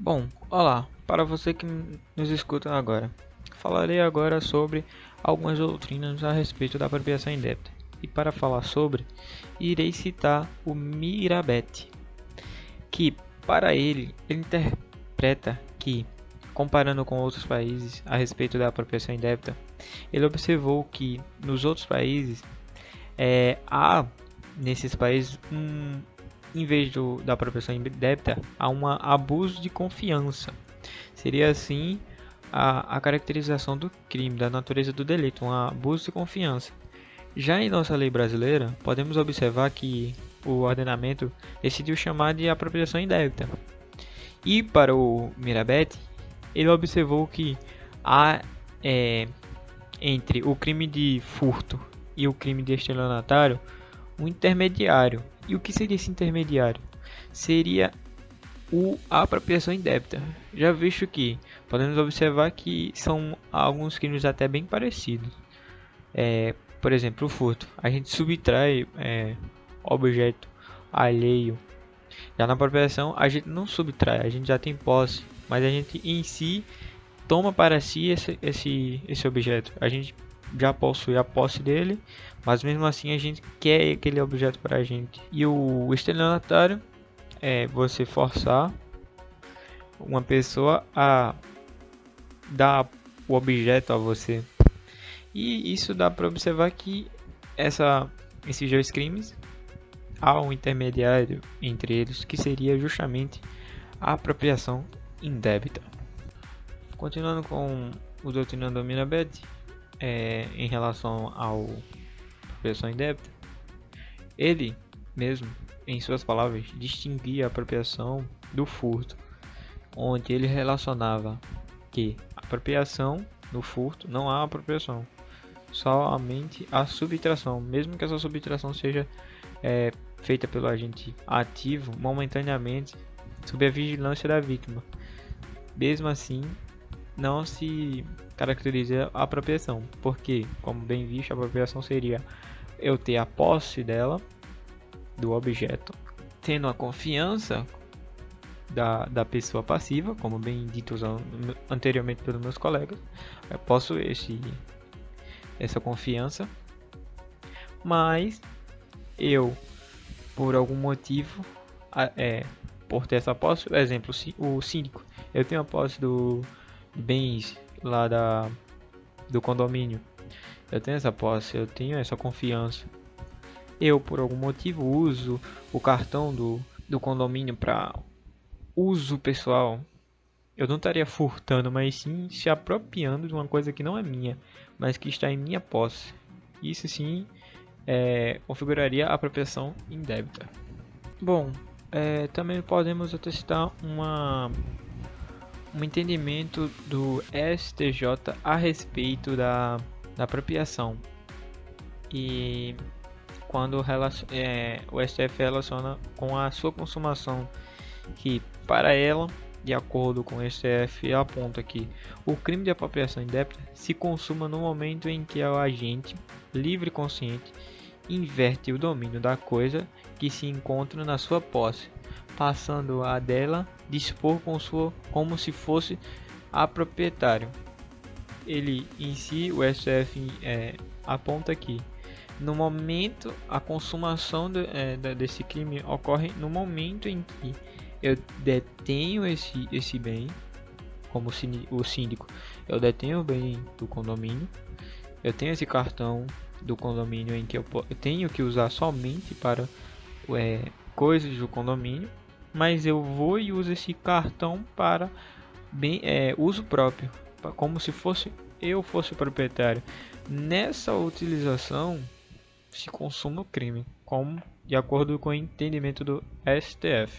Bom, olá, para você que nos escuta agora. Falarei agora sobre algumas doutrinas a respeito da apropriação indébita. E para falar sobre, irei citar o Mirabete, que para ele, ele interpreta que, comparando com outros países a respeito da apropriação indébita, ele observou que nos outros países é, há nesses países um em vez do, da apropriação indébita, há um abuso de confiança. Seria assim a, a caracterização do crime, da natureza do delito, um abuso de confiança. Já em nossa lei brasileira, podemos observar que o ordenamento decidiu chamar de apropriação indébita. E para o Mirabete, ele observou que há é, entre o crime de furto e o crime de estelionatário um intermediário. E o que seria esse intermediário? Seria o, a apropriação indébita. Já visto que podemos observar que são alguns crimes até bem parecidos. É, por exemplo, o furto. A gente subtrai é, objeto alheio. Já na apropriação, a gente não subtrai, a gente já tem posse, mas a gente em si toma para si esse, esse, esse objeto. A gente já possui a posse dele, mas mesmo assim a gente quer aquele objeto para a gente. E o estelionatário é você forçar uma pessoa a dar o objeto a você. E isso dá para observar que essa, esses dois crimes há um intermediário entre eles que seria justamente a apropriação indébita. Continuando com o doutrinando Mirabete, é, em relação ao apropriação indébita, ele mesmo, em suas palavras, distinguia a apropriação do furto, onde ele relacionava que apropriação no furto não há apropriação, somente a subtração, mesmo que essa subtração seja é, feita pelo agente ativo momentaneamente sob a vigilância da vítima. Mesmo assim, não se caracteriza a apropriação, porque, como bem visto, a apropriação seria eu ter a posse dela, do objeto, tendo a confiança da, da pessoa passiva, como bem dito anteriormente pelos meus colegas, eu posso esse, essa confiança, mas eu, por algum motivo, é, por ter essa posse, exemplo, o síndico, eu tenho a posse do bens lá da do condomínio. Eu tenho essa posse, eu tenho essa confiança. Eu, por algum motivo, uso o cartão do, do condomínio para uso pessoal. Eu não estaria furtando, mas sim se apropriando de uma coisa que não é minha, mas que está em minha posse. Isso sim é, configuraria a apropriação indébita. Bom, é, também podemos atestar uma um entendimento do STJ a respeito da, da apropriação. E quando é, o STF relaciona com a sua consumação que para ela de acordo com o STF aponta que o crime de apropriação indébita se consuma no momento em que o agente livre e consciente inverte o domínio da coisa que se encontra na sua posse passando a dela dispor com sua, como se fosse a proprietário. Ele em si, o STF é, aponta aqui. No momento, a consumação de, é, desse crime ocorre no momento em que eu detenho esse, esse bem, como o síndico, eu detenho o bem do condomínio, eu tenho esse cartão do condomínio em que eu, tenho que usar somente para é, coisas do condomínio mas eu vou e uso esse cartão para bem, é, uso próprio, como se fosse eu fosse o proprietário. Nessa utilização se consuma o crime, como de acordo com o entendimento do STF.